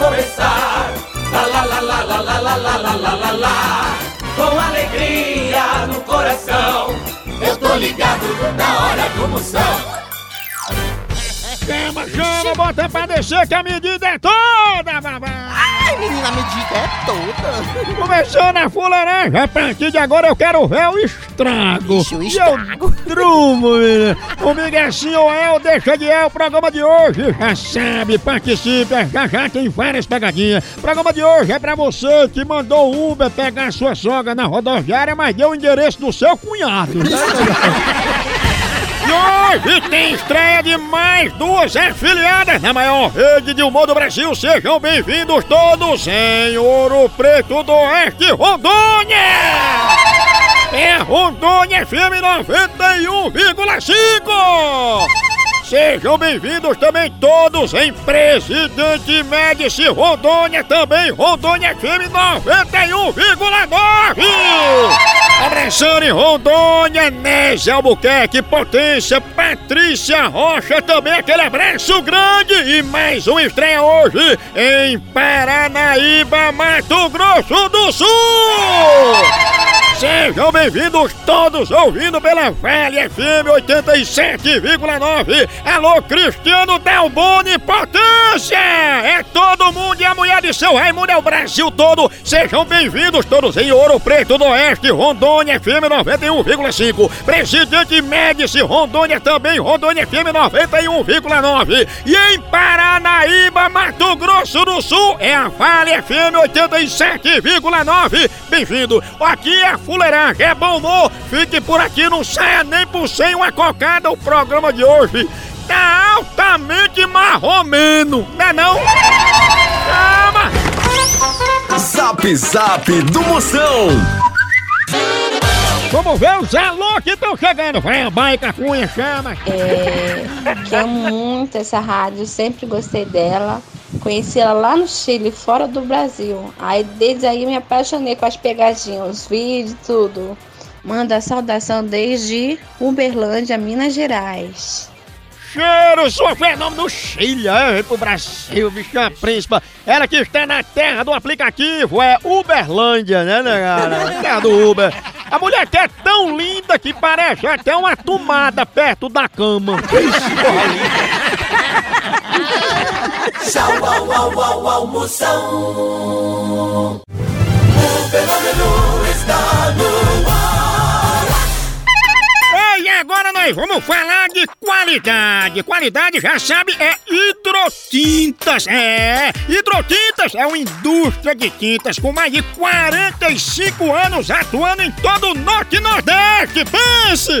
começar. Lá, lá, lá, lá, lá, lá, lá, lá, lá, lá, lá, lá. Com alegria no coração. Eu tô ligado na hora do Moção. Chama, chama, bota pra descer que a medida é toda, babá! Ai, menina, a medida é toda. Começando a fuleiragem, a partir de agora eu quero ver o estrago. Ixi, o E estrago. eu drumo, menina. Comigo é assim ou é, ou deixa de é o programa de hoje. Já sabe, participe, já já tem várias pegadinhas. O programa de hoje é pra você que mandou o Uber pegar sua sogra na rodoviária, mas deu o endereço do seu cunhado. E tem estreia de mais duas afiliadas na maior rede de humor do Brasil. Sejam bem-vindos todos em Ouro Preto do Oeste, Rondônia! É Rondônia FM 91,5! Sejam bem-vindos também todos em Presidente Médici Rondônia, também Rondônia FM 91,9! Abraçando em Rondônia, Nézia Albuquerque, Potência, Patrícia Rocha, também aquele abraço grande e mais um estreia hoje em Paranaíba, Mato Grosso do Sul! Sejam bem-vindos todos ouvindo pela Vale FM 87,9. Alô, Cristiano Delboni Potência! É todo mundo e a mulher de seu Raimundo é o Brasil todo. Sejam bem-vindos todos em Ouro Preto do Oeste, Rondônia FM 91,5. Presidente Médici, Rondônia também, Rondônia FM 91,9. E em Paranaíba, Mato Grosso do Sul, é a Vale FM 87,9. Bem-vindo. Aqui é Fuleiragem, é bom humor. Fique por aqui, não saia nem por sem uma cocada. O programa de hoje tá altamente marromeno, não é não? Chama! Zap Zap do Moção. Vamos ver os alô que estão chegando. Vai, baica, cunha, chama. É, que amo muito essa rádio, sempre gostei dela. Conheci ela lá no Chile, fora do Brasil. Aí desde aí me apaixonei com as pegadinhas, os vídeos, tudo. Manda saudação desde Uberlândia, Minas Gerais. Cheiro, sua fenômeno do Chile, é, pro Brasil, bicha príncipa. Ela que está na terra do aplicativo, é Uberlândia, né, né, cara? Terra do Uber. A mulher que é tão linda que parece até uma tomada perto da cama. Linda. Tchau, au, au, au, au, Moção. O fenômeno está no ar. Ei, agora nós vamos falar de qualidade. Qualidade, já sabe, é hidrotintas. É, hidrotintas é uma indústria de tintas com mais de 45 anos atuando em todo o Norte e Nordeste. Pense!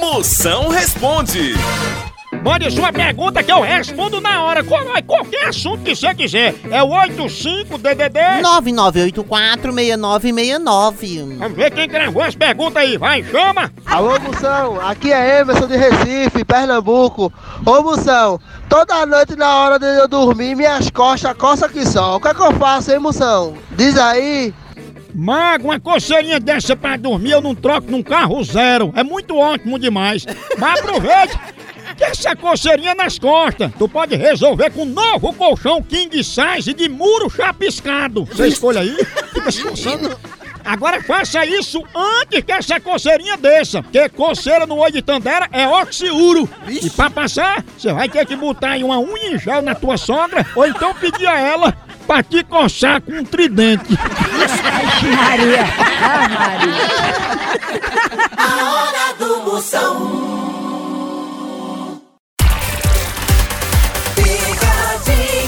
Moção responde. Mande sua pergunta que eu respondo na hora. Qual- Qualquer assunto que você quiser. É o 85-DDD. 9984-6969. Vamos ver quem gravou as perguntas aí. Vai, chama. Alô, Moção, aqui é Emerson de Recife, Pernambuco. Ô, Moção, toda noite na hora de eu dormir, minhas costas coçam que só. O que é que eu faço, hein, Moção? Diz aí. Mago, uma coceirinha dessa pra dormir eu não troco num carro zero. É muito ótimo demais. Mas aproveite que essa coceirinha nas costas tu pode resolver com um novo colchão king size de muro chapiscado. Você escolhe aí, fica se coçando. Agora faça isso antes que essa coceirinha desça, porque coceira no olho de Tandera é oxiuro. E pra passar, você vai ter que botar aí uma unha em gel na tua sogra, ou então pedir a ela pra te coçar com um tridente. Maria. Ah, Maria. A hora do Moção. Picadinha Moção.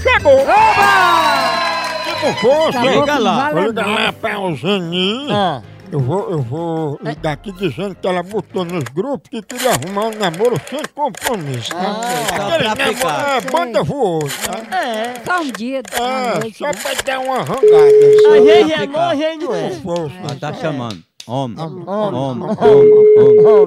chegou! Que com força! Liga lá. Vou ligar lá pra Eugenie. Eu vou, eu vou ligar aqui dizendo que ela botou nos grupos que queria arrumar um namoro sem compromisso. né? só Aquele pra namoro-. É, banda voou, tá? Só um dia da É, noite. só né? pra dar uma arrancada. A só. gente é bom, a gente não é. Força. Ah, tá chamando. Homem. Homem. Homem. Homem. Homem.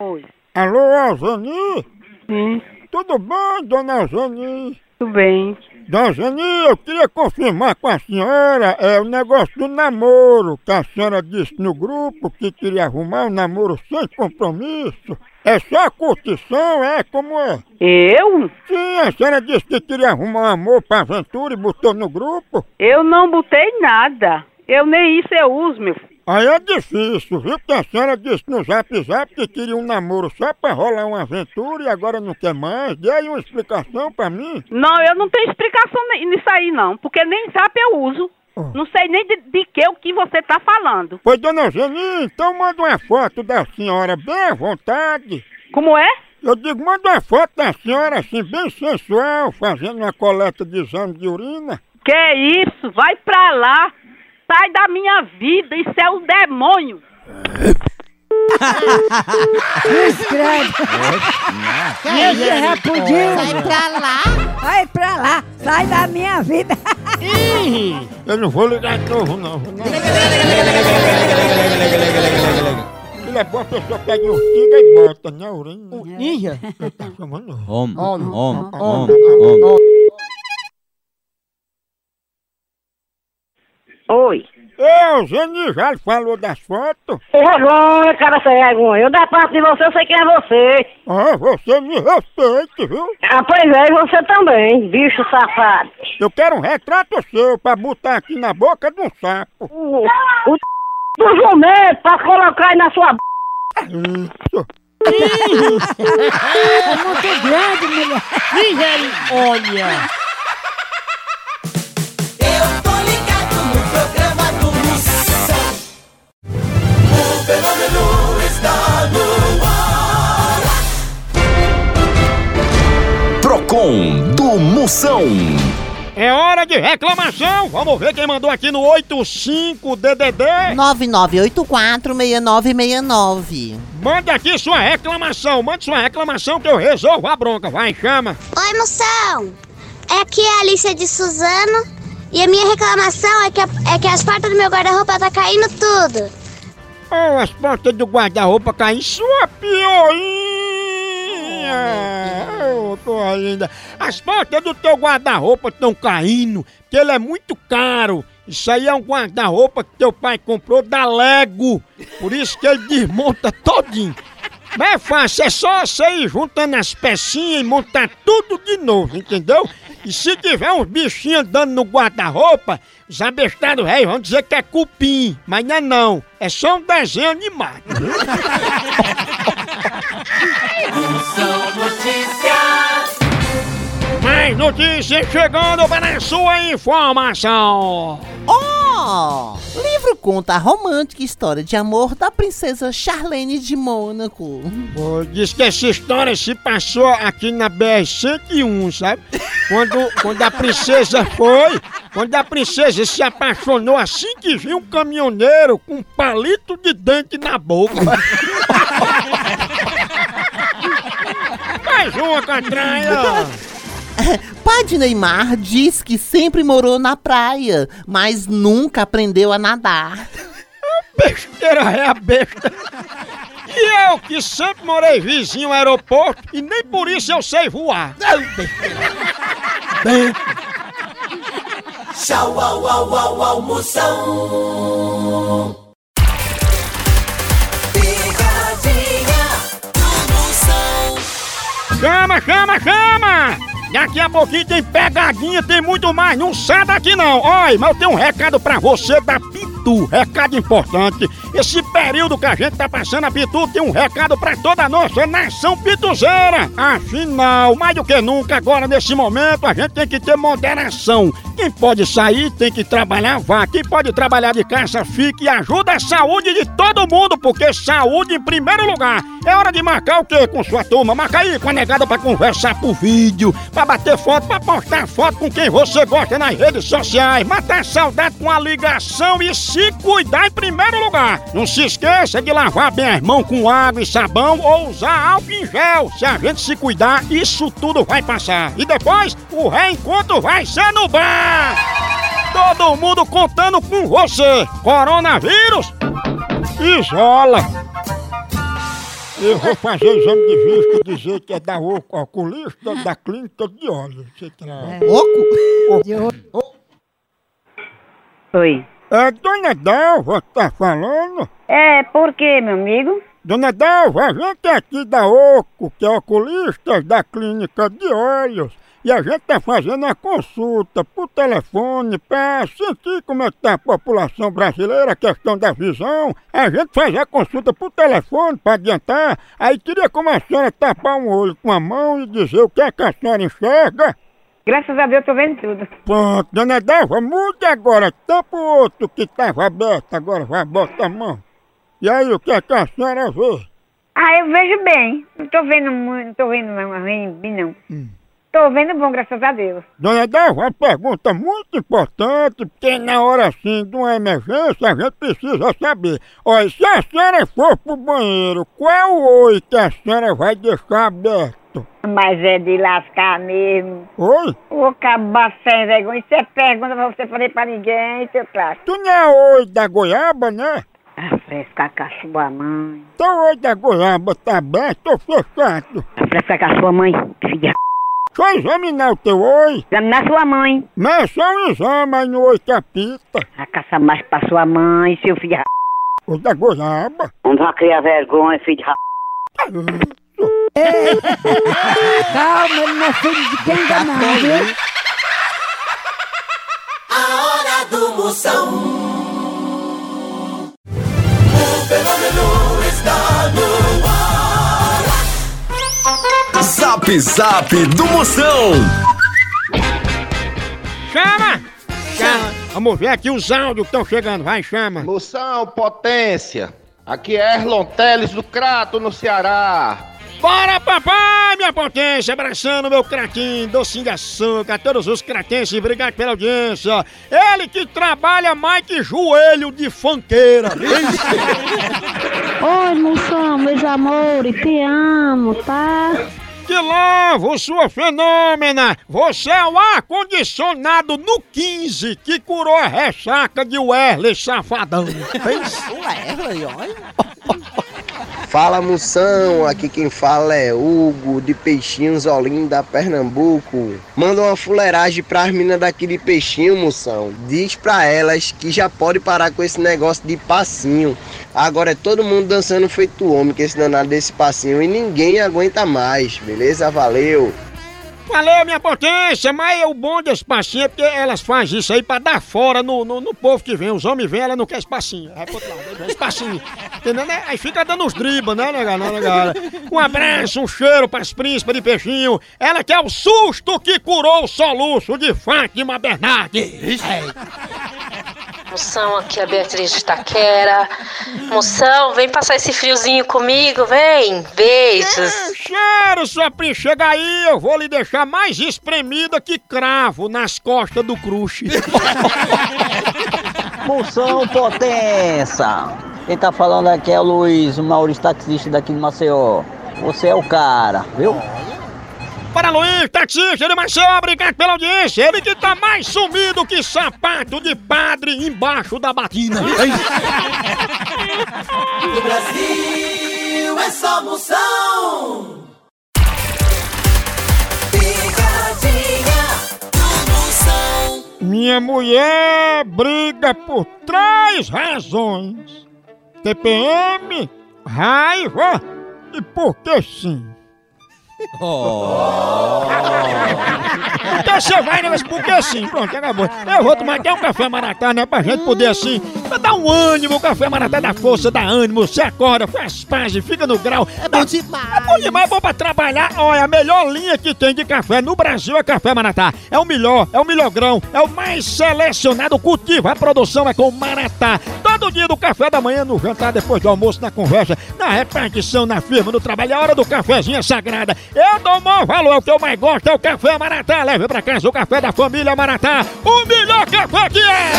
Oi. Alô, Eugenie? Sim, Tudo bem, dona Eugenie? tudo bem. Dona Eugenie, eu queria confirmar com a senhora é, o negócio do namoro, que a senhora disse no grupo que queria arrumar um namoro sem compromisso. É só curtição, é como é? Eu? Sim, a senhora disse que queria arrumar um amor pra aventura e botou no grupo. Eu não botei nada. Eu nem isso eu uso, meu filho. Aí é difícil, viu? Porque a senhora disse no zap zap que queria um namoro só pra rolar uma aventura e agora não quer mais. Dê aí uma explicação pra mim. Não, eu não tenho explicação nisso aí, não. Porque nem zap eu uso. Não sei nem de, de que o que você tá falando. Pois, dona Eugenie, então manda uma foto da senhora bem à vontade. Como é? Eu digo, manda uma foto da senhora assim, bem sensual, fazendo uma coleta de exame de urina. Que isso? Vai pra lá. Sai da minha vida. Isso é um demônio. Escreve. Esse é repudio. Sai pra lá. Vai pra lá. Sai da minha vida. Eu não vou ligar de novo, não. Ele é bom, a pessoa pega um tiga e bota na. Ninja. Ele tá chamando. Homem. Homem. Homem. Homem. Oi. Ei, Eugenie já lhe falou das fotos? Vergonha, cara sem vergonha. Eu da parte de você, eu sei quem é você. Ah, você me respeite, viu? Ah, pois é, e você também, bicho safado. Eu quero um retrato seu pra botar aqui na boca de um sapo. O, o do jumento pra colocar aí na sua b... Isso. É muito grande, mulher. Olha. Fenômeno está no ar. Procon do Moção. É hora de reclamação. Vamos ver quem mandou aqui no 85DDD. 99846969. Manda aqui sua reclamação. Mande sua reclamação que eu resolvo a bronca. Vai, chama. Oi, moção! É aqui a Alicia de Suzano e a minha reclamação é que, a- é que as portas do meu guarda-roupa tá caindo tudo. Oh, as portas do guarda-roupa caem sua pioinha. Oh, tô linda. As portas do teu guarda-roupa estão caindo, porque ele é muito caro. Isso aí é um guarda-roupa que teu pai comprou da Lego. Por isso que ele desmonta todinho. Mas é fácil, é só você ir juntando as pecinhas e montar tudo de novo, entendeu? E se tiver uns bichinhos andando no guarda-roupa, os abestados velhos vão dizer que é cupim. Mas não é não, é só um desenho animado. Mais notícias chegando para a sua informação. Ó, Oh, livro conta a romântica história de amor da princesa Charlene de Mônaco. Pô, diz que essa história se passou aqui na BR-101, sabe? Quando, quando a princesa foi, quando a princesa se apaixonou assim que viu um caminhoneiro com um palito de dente na boca. Mais uma, Catraia! Pai de Neymar diz que sempre morou na praia, mas nunca aprendeu a nadar. Besteira é a besta. E eu que sempre morei vizinho ao aeroporto e nem por isso eu sei voar. Bem, Tchau, au, au, au, almoção. Chama, chama, chama! Daqui a pouquinho tem pegadinha, tem muito mais. Não sai daqui não. Olha, mas eu tenho um recado pra você da Pitu. Recado importante. Esse período que a gente tá passando a Pitu tem um recado pra toda a nossa nação pituzeira. Afinal, mais do que nunca, agora nesse momento, a gente tem que ter moderação. Quem pode sair tem que trabalhar, vá. Quem pode trabalhar de casa, fique e ajuda a saúde de todo mundo, porque saúde em primeiro lugar. É hora de marcar o quê com sua turma? Marca aí com a negada pra conversar por vídeo, pra bater foto, pra postar foto com quem você gosta nas redes sociais, matar saudade com a ligação e se cuidar em primeiro lugar. Não se esqueça de lavar bem as mãos com água e sabão ou usar álcool em gel. Se a gente se cuidar, isso tudo vai passar. E depois, o reencontro vai ser no bar. Todo mundo contando com você. Coronavírus, isola. Eu vou fazer exame de vista e dizer que é da oco- oculista da clínica de olhos. Você traz. Oco? Oi. É Dona Dalva que tá falando? É, por quê, meu amigo? Dona Dalva, a gente é aqui da OCO, que é oculista da clínica de olhos. E a gente tá fazendo uma consulta por telefone para sentir como é que tá a população brasileira, a questão da visão. A gente faz a consulta por telefone para adiantar. Aí queria como a senhora tapar um olho com a mão e dizer o que é que a senhora enxerga. Graças a Deus, tô vendo tudo. Pronto, dona Dalva, mude agora, tampa o outro que estava aberto, agora vai, bota a mão. E aí, o que é que a senhora vê? Ah, eu vejo bem. Não tô vendo muito, não tô vendo ruim, bem, não. Tô vendo bom, graças a Deus. Dona Dalva, uma pergunta muito importante, porque na hora assim de uma emergência a gente precisa saber. Olha, se a senhora for pro banheiro, qual é o oi que a senhora vai deixar aberto? Mas é de lascar mesmo. Oi? Ô, acabar sem vergonha. Isso é pergunta pra você fazer pra ninguém, seu traço. Tu não é oi da goiaba, né? Ah, frescar com a sua mãe. Então o oi da goiaba tá aberto ou fechado? Frescar com a sua mãe, filha. Deixa eu examinar o teu oi. Examinar sua mãe. Mas é só um exame aí no oi capita. A caça mais pra sua mãe, seu filho. O da goiaba. Não vai criar vergonha, filho de ra... Calma, ele não é filho de quem não, viu? A hora do Moção. Zap Zap do Moção. Chama! Chama! Vamos ver aqui os áudios que estão chegando, vai, chama! Moção, potência. Aqui é Erlon Teles do Crato, no Ceará. Bora, papai, minha potência, abraçando meu craquinho, docinho de açúcar, todos os craquenses, obrigado pela audiência. Ele que trabalha mais que joelho de fanqueira. Oi, moção, meus amores, te amo, tá? Que lovo, sua fenômena! Você é o ar-condicionado no 15 que curou a ressaca de Wesley Safadão. Fez? Wesley, olha. Fala moção, aqui quem fala é Hugo de Peixinhos Olinda, Pernambuco. Manda uma fuleiragem pras minas daqui de Peixinho, moção. Diz pra elas que já pode parar com esse negócio de passinho. Agora é todo mundo dançando feito homem com esse danado desse passinho e ninguém aguenta mais, beleza? Valeu! Valeu, minha potência, mas o bom desse passinho é porque elas fazem isso aí pra dar fora no, no, no povo que vem. Os homens vêm, ela não quer espacinho. Vai pro outro lado, aí vem espacinho. Entendeu? né? Aí fica dando os dribas, né, negada? Né, negada? Um abraço, um cheiro pras príncipes de peixinho. Ela que é o susto que curou o soluço de Fátima Bernardes. Moção, aqui é a Beatriz de Taquera. Moção, vem passar esse friozinho comigo, vem. Beijos. Cheiro, sua prima, chega aí, eu vou lhe deixar mais espremida que cravo nas costas do crush. Moção Potência! Quem tá falando aqui é o Luiz, o Maurício taxista daqui de Maceió. Você é o cara, viu? Para Luiz, taxista de Maceió, obrigado pela audiência. Ele que tá mais sumido que sapato de padre embaixo da batina. No Brasil é só moção. Picadinha do moção. Minha mulher briga por três razões: TPM, raiva e porque sim. Então você vai, né? Mas porque assim, pronto, acabou. Eu vou tomar até um café maratá, né? Pra gente poder assim, pra dar um ânimo, o café maratá dá força, dá ânimo, você acorda, faz paz, fica no grau. É bom demais. É bom demais, bom pra trabalhar. Olha, a melhor linha que tem de café no Brasil é café maratá. É o melhor, é o melhor grão, é o mais selecionado, cultivo, a produção é com maratá. Todo dia do café da manhã, no jantar, depois do almoço, na conversa, na repartição, na firma, no trabalho, é a hora do cafezinho é sagrada. Eu dou o maior valor, o que eu mais gosto é o café Maratá. Leve pra casa o café da família Maratá, o melhor café que é!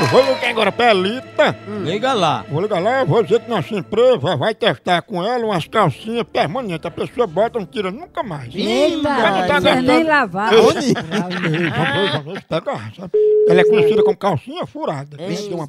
Eu vou ligar agora pra Elita. Liga lá. Vou ligar lá, vou dizer que nossa empresa vai testar com ela umas calcinhas permanentes. A pessoa bota, não tira nunca mais. Eita, Ela não tá não é gastando- nem lavar. Eu- pega, sabe? Ela é conhecida como calcinha furada. Tem uma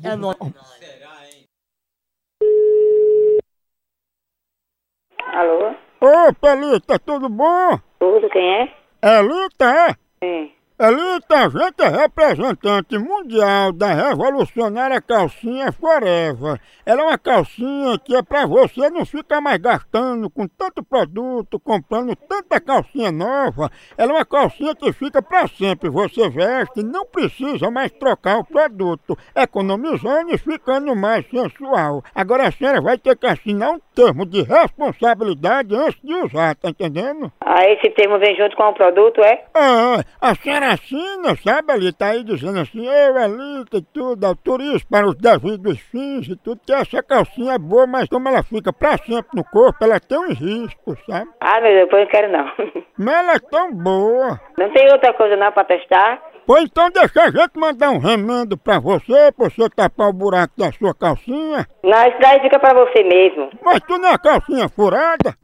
Alô? Ô, Pelita, tudo bom? Tudo, quem é? Elita, é? Sim. Elita, a gente é representante mundial da revolucionária calcinha Forever. Ela é uma calcinha que é pra você não ficar mais gastando com tanto produto, comprando tanta calcinha nova. Ela é uma calcinha que fica pra sempre. Você veste, não precisa mais trocar o produto, economizando e ficando mais sensual. Agora a senhora vai ter que assinar um termo de responsabilidade antes de usar, tá entendendo? Ah, esse termo vem junto com o produto, é? Ah, a senhora assina, sabe? Ali tá aí dizendo assim, eu, Elita e tudo, autorizo para os devidos fins e tudo, que essa calcinha é boa, mas como ela fica pra sempre no corpo, ela tem uns riscos, sabe? Ah, meu Deus, depois eu não quero não. Mas ela é tão boa. Não tem outra coisa não pra testar? Pois então deixa a gente mandar um remendo pra você, pra você tapar o buraco da sua calcinha. Não, isso daí fica pra você mesmo. Mas tu não é calcinha furada?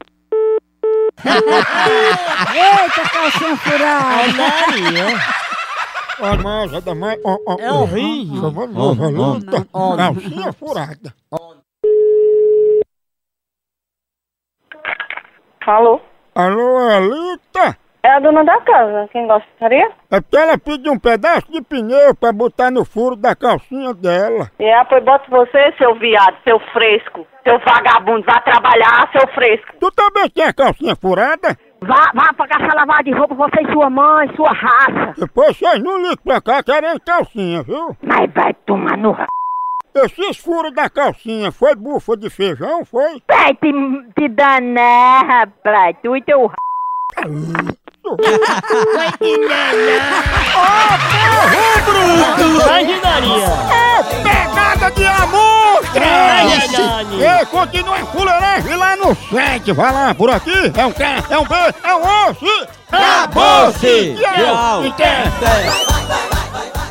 Eita, calcinha furada. Olha mais, é da mais... ó, ó, É horrível. Só vou Elita. ó. Calcinha furada. Alô? Alô, Elita? É a dona da casa, quem gostaria? É porque ela pediu um pedaço de pneu pra botar no furo da calcinha dela. Aí, pois bota você, seu viado, seu fresco, seu vagabundo, vá trabalhar, seu fresco. Tu também tem a calcinha furada? Vá, vá pra caixa lavar de roupa, você e sua mãe, sua raça. Depois vocês não ligam pra cá querendo calcinha, viu? Mas vai tomar no r... Esses furos da calcinha foi bufa de feijão, foi? Vai te, te danar, rapaz, tu e teu r... Vai te Imaginaria! É pegada de amostra! Ai, ai, ai. E continua a fuleiragem lá no site. Vai lá, por aqui. É um K, é um B, é um osso. Acabou-se! Tchau. Tchau.